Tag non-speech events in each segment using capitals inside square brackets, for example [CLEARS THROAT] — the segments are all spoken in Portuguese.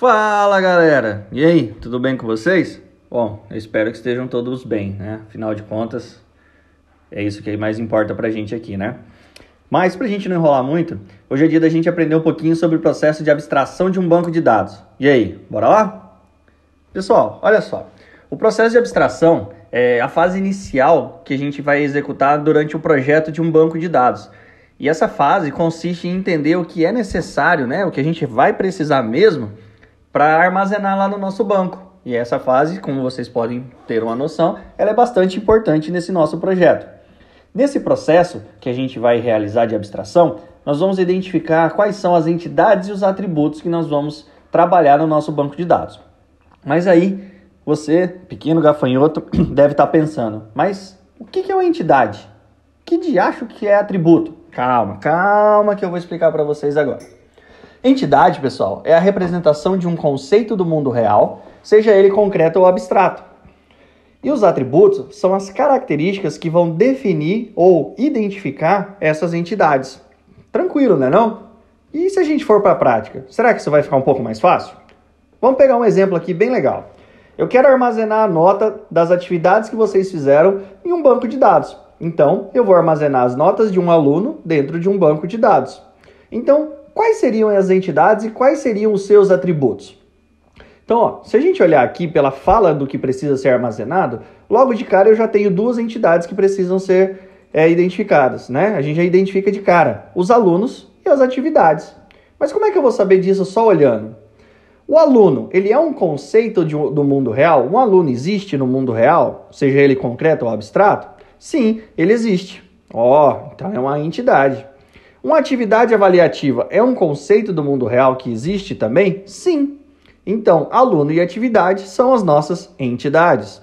Fala galera! E aí, tudo bem com vocês? Bom, eu espero que estejam todos bem, né? Afinal de contas, é isso que mais importa pra gente aqui, né? Mas pra gente não enrolar muito, hoje é dia da gente aprender um pouquinho sobre o processo de abstração de um banco de dados. E aí, bora lá? Pessoal, olha só. O processo de abstração é a fase inicial que a gente vai executar durante o projeto de um banco de dados. E essa fase consiste em entender o que é necessário, né, o que a gente vai precisar mesmo para armazenar lá no nosso banco. E essa fase, como vocês podem ter uma noção, ela é bastante importante nesse nosso projeto. Nesse processo que a gente vai realizar de abstração, nós vamos identificar quais são as entidades e os atributos que nós vamos trabalhar no nosso banco de dados. Mas aí, você, pequeno gafanhoto, [CLEARS THROAT] deve estar pensando, mas o que é uma entidade? Que diacho que é atributo? Calma, calma que eu vou explicar para vocês agora. Entidade, pessoal, é a representação de um conceito do mundo real, seja ele concreto ou abstrato. E os atributos são as características que vão definir ou identificar essas entidades. Tranquilo, né não? E se a gente for para a prática, será que isso vai ficar um pouco mais fácil? Vamos pegar um exemplo aqui bem legal. Eu quero armazenar a nota das atividades que vocês fizeram em um banco de dados. Então, eu vou armazenar as notas de um aluno dentro de um banco de dados. Então, quais seriam as entidades e quais seriam os seus atributos? Então, ó, se a gente olhar aqui pela fala do que precisa ser armazenado, logo de cara eu já tenho duas entidades que precisam ser é, identificadas, né? A gente já identifica de cara os alunos e as atividades. Mas como é que eu vou saber disso só olhando? O aluno, ele é um conceito de, do mundo real? Um aluno existe no mundo real, seja ele concreto ou abstrato? Sim, ele existe. Ó, oh, então é uma entidade. Uma atividade avaliativa é um conceito do mundo real que existe também? Sim. Então, aluno e atividade são as nossas entidades.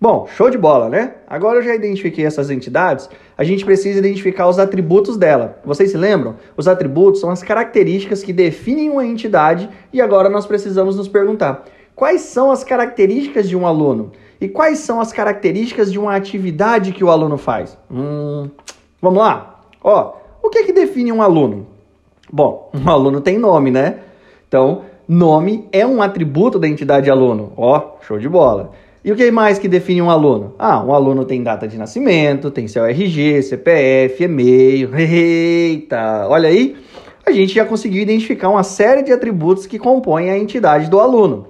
Bom, show de bola, né? Agora eu já identifiquei essas entidades, a gente precisa identificar os atributos dela. Vocês se lembram? Os atributos são as características que definem uma entidade e agora nós precisamos nos perguntar: quais são as características de um aluno? E quais são as características de uma atividade que o aluno faz? Hum, vamos lá? Ó, o que, é que define um aluno? Bom, um aluno tem nome, né? Então, nome é um atributo da entidade aluno. Ó, show de bola. E o que mais que define um aluno? Ah, um aluno tem data de nascimento, tem seu RG, CPF, e-mail. [LAUGHS] Eita, olha aí, a gente já conseguiu identificar uma série de atributos que compõem a entidade do aluno.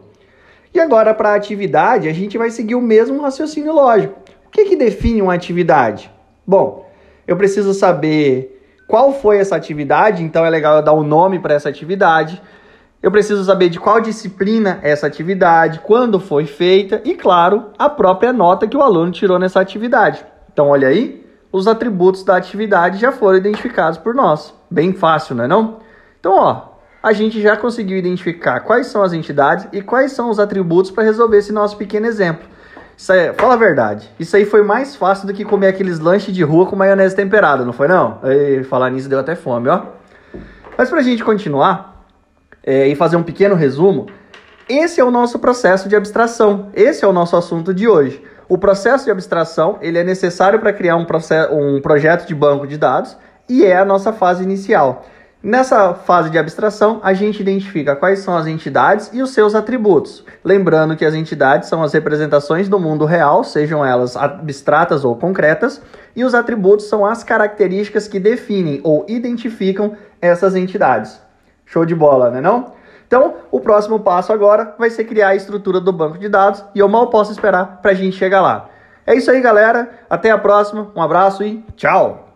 E agora, para a atividade, a gente vai seguir o mesmo raciocínio lógico. O que, que define uma atividade? Bom, eu preciso saber qual foi essa atividade, então é legal eu dar um nome para essa atividade. Eu preciso saber de qual disciplina é essa atividade, quando foi feita e, claro, a própria nota que o aluno tirou nessa atividade. Então, olha aí, os atributos da atividade já foram identificados por nós. Bem fácil, não é não? Então, ó, a gente já conseguiu identificar quais são as entidades e quais são os atributos para resolver esse nosso pequeno exemplo. Isso aí, fala a verdade, isso aí foi mais fácil do que comer aqueles lanches de rua com maionese temperada, não foi não? E falar nisso deu até fome, ó. Mas para a gente continuar é, e fazer um pequeno resumo, esse é o nosso processo de abstração. Esse é o nosso assunto de hoje. O processo de abstração ele é necessário para criar um, processo, um projeto de banco de dados e é a nossa fase inicial. Nessa fase de abstração, a gente identifica quais são as entidades e os seus atributos. Lembrando que as entidades são as representações do mundo real, sejam elas abstratas ou concretas, e os atributos são as características que definem ou identificam essas entidades. Show de bola, né não? Então, o próximo passo agora vai ser criar a estrutura do banco de dados e eu mal posso esperar para a gente chegar lá. É isso aí, galera. Até a próxima. Um abraço e tchau!